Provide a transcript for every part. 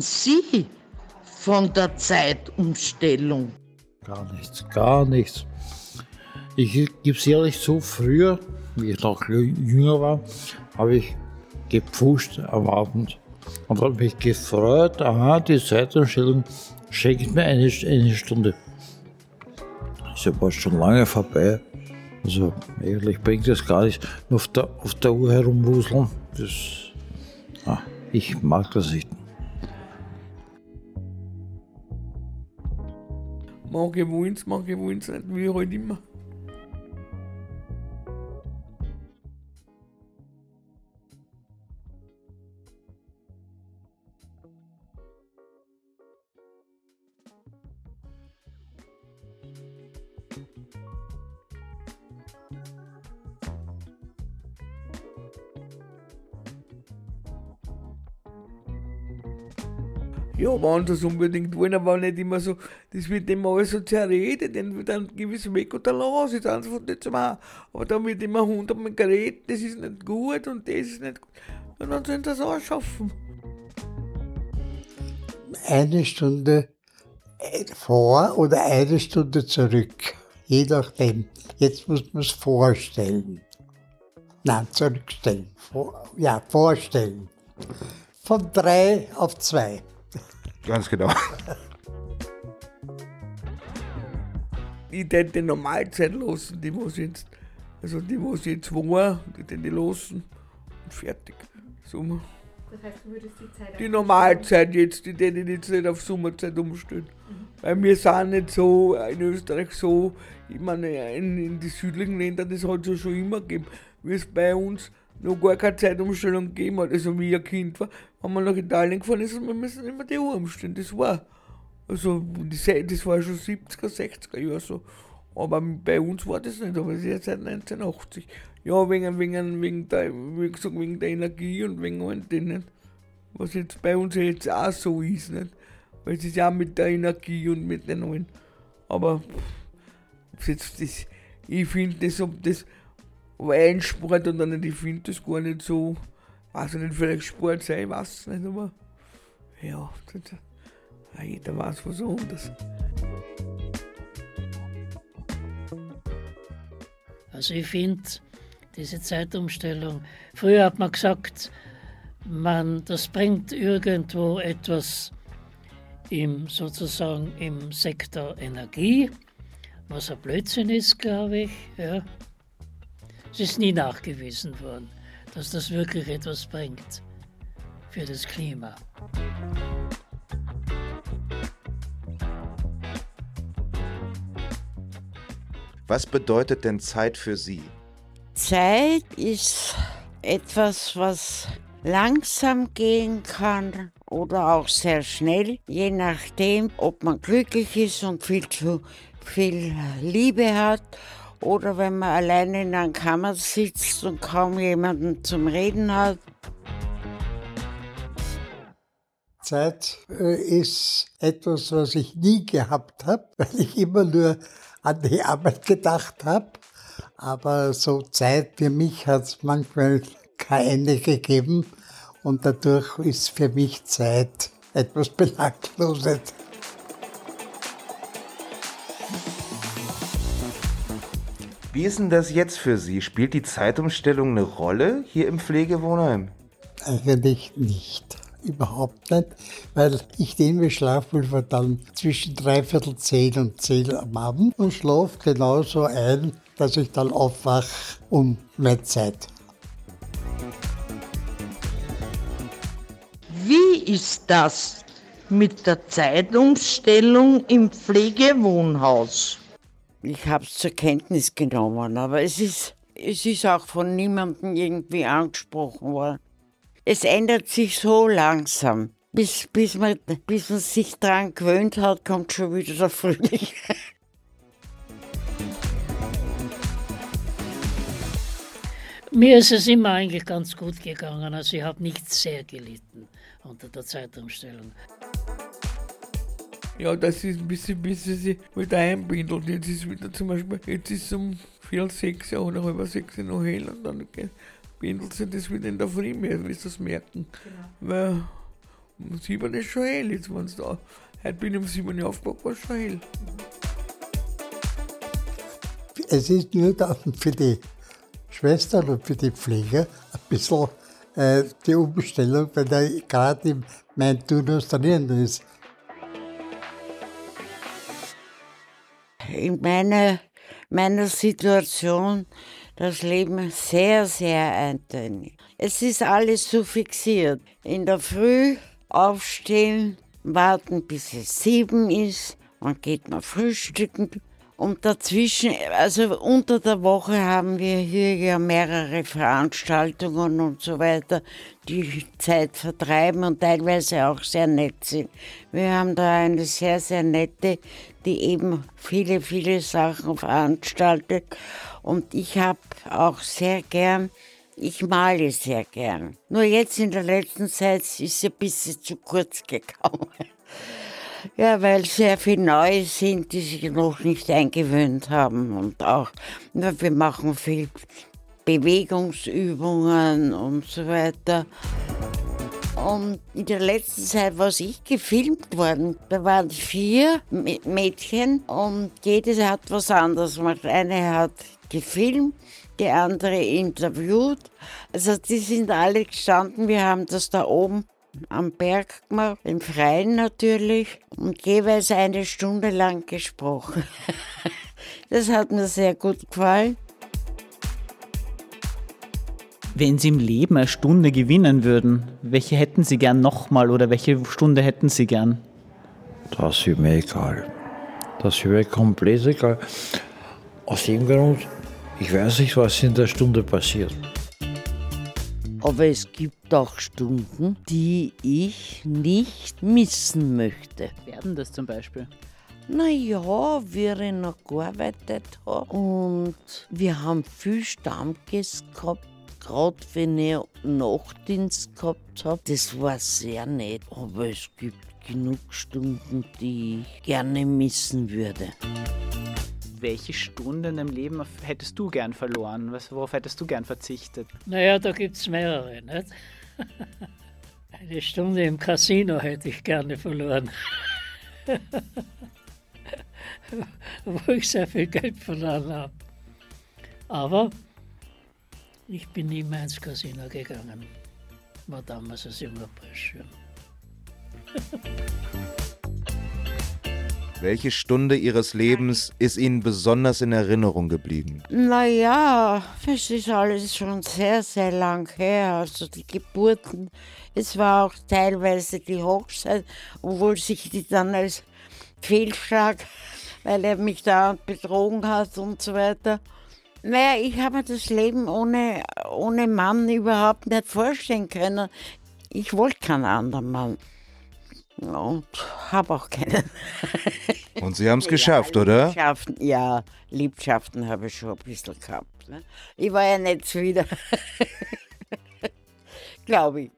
Sie von der Zeitumstellung? Gar nichts, gar nichts. Ich gebe es ehrlich zu, früher, wie ich noch jünger war, habe ich gepfuscht am Abend und habe mich gefreut, aha, die Zeitumstellung schenkt mir eine, eine Stunde. Ist aber schon lange vorbei. Also eigentlich bringt es gar nicht auf der, auf der Uhr herumwuseln. Das, ah, ich mag das nicht. Manche wollen es nicht, wie halt immer. Ja, wenn es unbedingt wollen, aber nicht immer so, das wird immer alles so zerredet, dann wird ein gewisses Weg oder los, ist eins von dem auch. Aber da wird immer hundertmal geredet, das ist nicht gut und das ist nicht gut. Und dann sollen sie das auch schaffen. Eine Stunde vor oder eine Stunde zurück, je nachdem. Jetzt muss man es vorstellen. Nein, zurückstellen. Vor, ja, vorstellen. Von drei auf zwei. Ganz genau. Ich hätte die Normalzeit lassen, die muss jetzt, also die muss jetzt war, die hätte ich lassen und fertig. Sommer. Das heißt, du würdest die Zeit Die Normalzeit jetzt, die hätte ich jetzt nicht auf Sommerzeit umstellen. Weil wir sind nicht so in Österreich so, ich meine, in, in die südlichen Ländern, das hat es ja schon immer gegeben, wie es bei uns noch gar keine Zeitumstellung gegeben hat. Also wie ein Kind war, wenn man nach Italien gefahren ist, wir müssen immer die Uhr umstellen. Das war. Also das war schon 70er, 60er Jahre so. Aber bei uns war das nicht, aber es ist jetzt seit 1980. Ja, wegen, wegen, wegen, der, wie gesagt, wegen der Energie und wegen allem denen. Was jetzt bei uns jetzt auch so ist, nicht? Weil es ist ja mit der Energie und mit den allen. Aber pff, jetzt das, ich finde das, ob das ein Sport oder nicht, ich finde das gar nicht so, weiß ich nicht, vielleicht Sport sein, ich weiß es nicht, aber ja, das, jeder weiß was anderes. Also ich finde diese Zeitumstellung, früher hat man gesagt, man, das bringt irgendwo etwas im, sozusagen im Sektor Energie, was ein Blödsinn ist, glaube ich. Ja. Es ist nie nachgewiesen worden, dass das wirklich etwas bringt für das Klima. Was bedeutet denn Zeit für Sie? Zeit ist etwas, was langsam gehen kann oder auch sehr schnell, je nachdem, ob man glücklich ist und viel zu viel Liebe hat oder wenn man alleine in einer Kammer sitzt und kaum jemanden zum Reden hat. Zeit äh, ist etwas, was ich nie gehabt habe, weil ich immer nur an die Arbeit gedacht habe. Aber so Zeit für mich hat es manchmal kein Ende gegeben und dadurch ist für mich Zeit etwas Belangloses. Wie ist denn das jetzt für Sie? Spielt die Zeitumstellung eine Rolle hier im Pflegewohnheim? Eigentlich nicht. Überhaupt nicht, weil ich nehme Schlafpulver dann zwischen dreiviertel zehn und zehn am Abend und schlafe genauso ein, dass ich dann aufwache um meine Zeit. Wie ist das mit der Zeitumstellung im Pflegewohnhaus? Ich habe es zur Kenntnis genommen, aber es ist, es ist auch von niemandem irgendwie angesprochen worden. Es ändert sich so langsam. Bis, bis, man, bis man sich daran gewöhnt hat, kommt schon wieder der Frühling. Mir ist es immer eigentlich ganz gut gegangen. Also ich habe nicht sehr gelitten unter der Zeitumstellung. Ja, das ist ein bisschen, bis sie sich wieder einbindelt. Jetzt ist wieder zum Beispiel, jetzt ist es um vier, sechs oder halb sechs noch hell und dann bindelt sich das wieder in der Früh mehr, wirst du das merken. Weil Um sieben ist schon hell, jetzt wenn's da. Heute bin ich um sieben Uhr aufgewacht, war es schon hell. Es ist nur dann für die Schwestern und für die Pfleger ein bisschen äh, die Umstellung, weil er gerade im mein Turnus drin ist. In meiner, meiner Situation das Leben sehr, sehr eintönig. Es ist alles so fixiert. In der Früh aufstehen, warten bis es sieben ist, dann geht man frühstücken. Und dazwischen, also unter der Woche haben wir hier ja mehrere Veranstaltungen und so weiter, die Zeit vertreiben und teilweise auch sehr nett sind. Wir haben da eine sehr, sehr nette, die eben viele, viele Sachen veranstaltet. Und ich habe auch sehr gern ich male sehr gern. Nur jetzt in der letzten Zeit ist es ein bisschen zu kurz gekommen. Ja, weil sehr viele neue sind, die sich noch nicht eingewöhnt haben. Und auch, ja, wir machen viel Bewegungsübungen und so weiter. Und in der letzten Zeit was ich gefilmt worden. Da waren vier Mädchen und jedes hat was anderes gemacht. Eine hat gefilmt, die andere interviewt. Also die sind alle gestanden, wir haben das da oben am Berg gemacht, im Freien natürlich, und jeweils eine Stunde lang gesprochen. das hat mir sehr gut gefallen. Wenn Sie im Leben eine Stunde gewinnen würden, welche hätten Sie gern nochmal oder welche Stunde hätten Sie gern? Das ist mir egal. Das ist mir komplett egal. Aus dem Grund, ich weiß nicht, was in der Stunde passiert. Aber es gibt auch Stunden, die ich nicht missen möchte. Werden das zum Beispiel? Naja, wie ich noch gearbeitet habe. Und wir haben viel Stammgäste gehabt, gerade wenn ich Nachtdienst gehabt habe. Das war sehr nett. Aber es gibt genug Stunden, die ich gerne missen würde welche Stunde in deinem Leben hättest du gern verloren? Was, worauf hättest du gern verzichtet? Naja, da gibt es mehrere. Nicht? Eine Stunde im Casino hätte ich gerne verloren. Wo ich sehr viel Geld verloren habe. Aber ich bin nie mehr ins Casino gegangen. War damals als junger Bursche. Welche Stunde Ihres Lebens ist Ihnen besonders in Erinnerung geblieben? Naja, es ist alles schon sehr, sehr lang her. Also die Geburten, es war auch teilweise die Hochzeit, obwohl sich die dann als Fehlschlag, weil er mich da betrogen hat und so weiter. Naja, ich habe mir das Leben ohne, ohne Mann überhaupt nicht vorstellen können. Ich wollte keinen anderen Mann und habe auch keinen. Und Sie haben es geschafft, ja, oder? Liebschaften, ja, Liebschaften habe ich schon ein bisschen gehabt. Ne? Ich war ja nicht wieder. Glaube ich.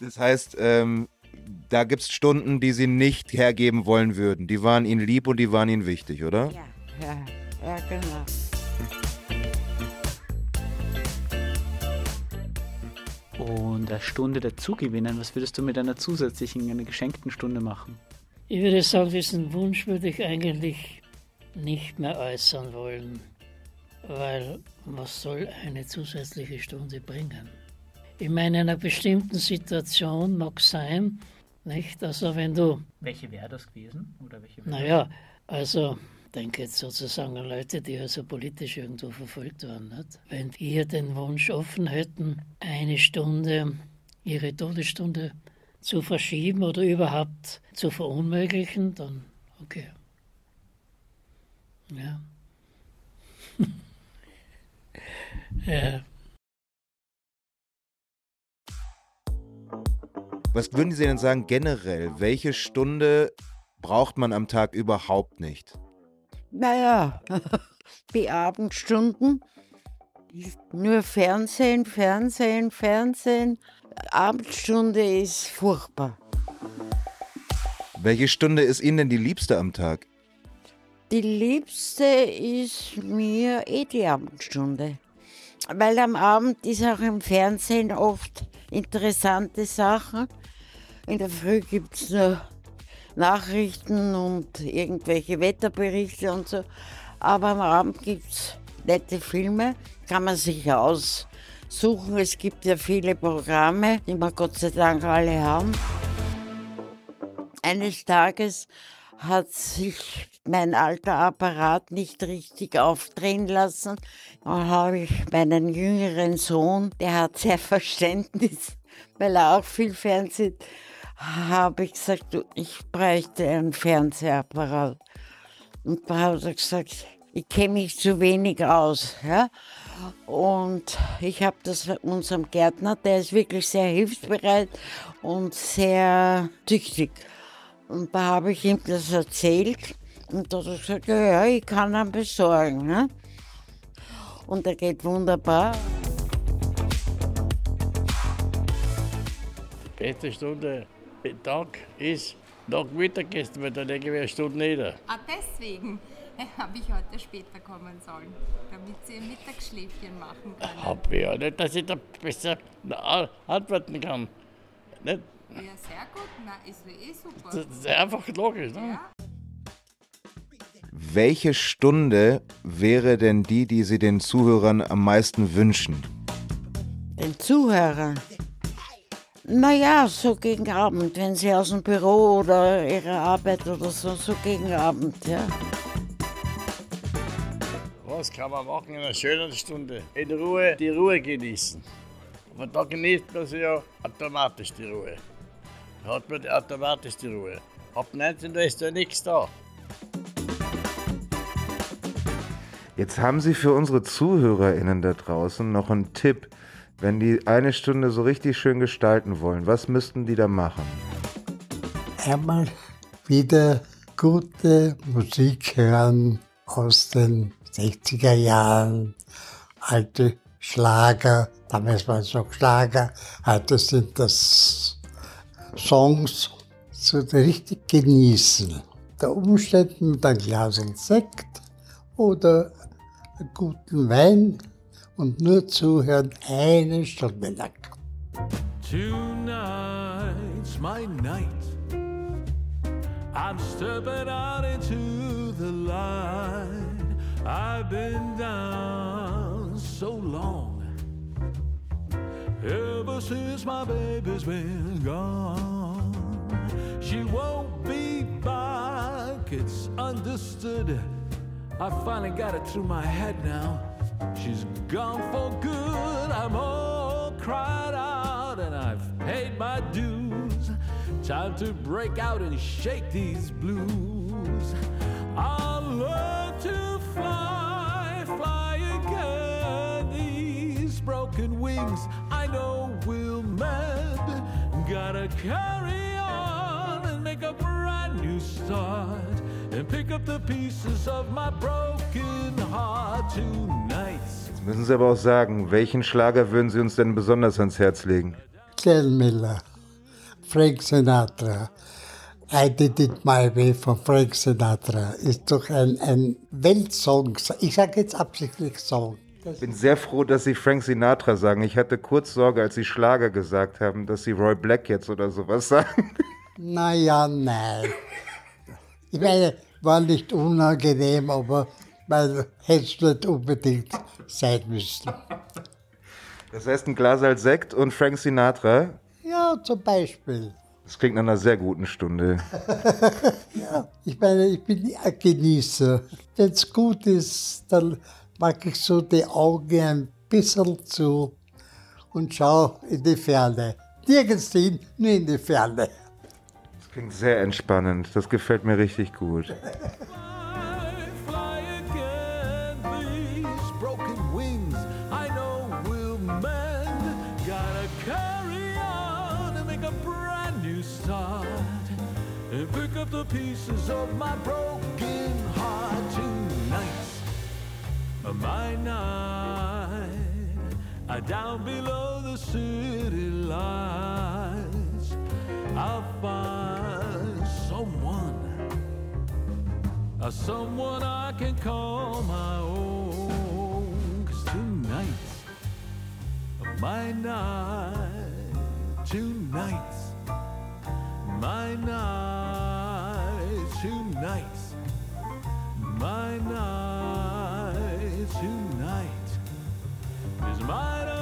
Das heißt, ähm, da gibt es Stunden, die Sie nicht hergeben wollen würden. Die waren Ihnen lieb und die waren Ihnen wichtig, oder? Ja, ja, ja genau. Und eine Stunde dazugewinnen, was würdest du mit einer zusätzlichen, einer geschenkten Stunde machen? Ich würde sagen, diesen Wunsch würde ich eigentlich nicht mehr äußern wollen, weil was soll eine zusätzliche Stunde bringen? Ich meine, in einer bestimmten Situation mag sein, nicht? Also wenn du... Welche wäre das gewesen? Oder welche naja, also denke jetzt sozusagen an Leute, die also politisch irgendwo verfolgt waren. Nicht? Wenn die den Wunsch offen hätten, eine Stunde, ihre Todesstunde zu verschieben oder überhaupt zu verunmöglichen, dann okay. Ja. ja. Was würden Sie denn sagen generell? Welche Stunde braucht man am Tag überhaupt nicht? Naja, die Abendstunden. Nur Fernsehen, Fernsehen, Fernsehen. Abendstunde ist furchtbar. Welche Stunde ist Ihnen denn die liebste am Tag? Die liebste ist mir eh die Abendstunde. Weil am Abend ist auch im Fernsehen oft interessante Sachen. In der Früh gibt es nur Nachrichten und irgendwelche Wetterberichte und so. Aber am Abend gibt es nette Filme, kann man sich aussuchen. Es gibt ja viele Programme, die wir Gott sei Dank alle haben. Eines Tages hat sich mein alter Apparat nicht richtig aufdrehen lassen. Dann habe ich meinen jüngeren Sohn, der hat sehr Verständnis, weil er auch viel Fernsehen, habe ich gesagt, du, ich bräuchte einen Fernsehapparat. Und da hat er gesagt, ich kenne mich zu wenig aus. Ja? Und ich habe das unserem Gärtner, der ist wirklich sehr hilfsbereit und sehr tüchtig. Und da habe ich ihm das erzählt und da hat er gesagt, ja, ja, ich kann ihn besorgen. Ne? Und er geht wunderbar. Beste Stunde Tag ist nach Mittagessen, weil da lege ich eine Stunde nieder. Ah, deswegen habe ich heute später kommen sollen, damit Sie ein Mittagsschläfchen machen können. Hab ich ja nicht, dass ich da besser na- antworten kann. Nicht? Ja, sehr gut. Na, ist eh super. Das ist einfach logisch. Ne? Ja. Welche Stunde wäre denn die, die Sie den Zuhörern am meisten wünschen? Den Zuhörern. Naja, so gegen Abend, wenn sie aus dem Büro oder ihrer Arbeit oder so, so gegen Abend, ja. Was kann man machen in einer schönen Stunde? In Ruhe die Ruhe genießen. Aber da genießt man sie ja automatisch die Ruhe. Da hat man automatisch die Ruhe. Ab 19 Uhr ist ja nichts da. Jetzt haben Sie für unsere ZuhörerInnen da draußen noch einen Tipp, wenn die eine Stunde so richtig schön gestalten wollen. Was müssten die da machen? Einmal wieder gute Musik hören aus den 60er Jahren, alte Schlager, damals waren es noch Schlager, heute sind das Songs, so richtig genießen. Der Umständen mit einem Glas Sekt oder guten Wein und nur zuhören eine Stunde lang. Tonight's my night. I'm stepping out into the light. I've been down so long. Ever since my baby's been gone. She won't be back, it's understood. I finally got it through my head now. She's gone for good. I'm all cried out and I've paid my dues. Time to break out and shake these blues. I love to fly, fly again. These broken wings I know will mend. Gotta carry on and make a brand new start. And pick up the pieces of my broken heart tonight. Müssen Sie aber auch sagen, welchen Schlager würden Sie uns denn besonders ans Herz legen? Glenn Miller, Frank Sinatra. I Did It My Way von Frank Sinatra ist doch ein, ein Weltsong. Ich sage jetzt absichtlich Song. Ich bin sehr froh, dass Sie Frank Sinatra sagen. Ich hatte kurz Sorge, als Sie Schlager gesagt haben, dass Sie Roy Black jetzt oder sowas sagen. Naja, nein. Ich meine, war nicht unangenehm, aber man hätte es nicht unbedingt sein müssen. Das heißt ein Glas als Sekt und Frank Sinatra. Ja, zum Beispiel. Das klingt nach einer sehr guten Stunde. Ja, ich meine, ich bin ein Genießer. Wenn es gut ist, dann mag ich so die Augen ein bisschen zu und schaue in die Ferne. Nirgends hin, nur in die Ferne. Das klingt sehr entspannend. Das gefällt mir richtig gut. start. And pick up the pieces of my broken heart tonight. My night, uh, down below the city lights, I'll find someone uh, someone I can call my own. 'Cause tonight, my night, tonight, my night tonight, my night tonight is mine.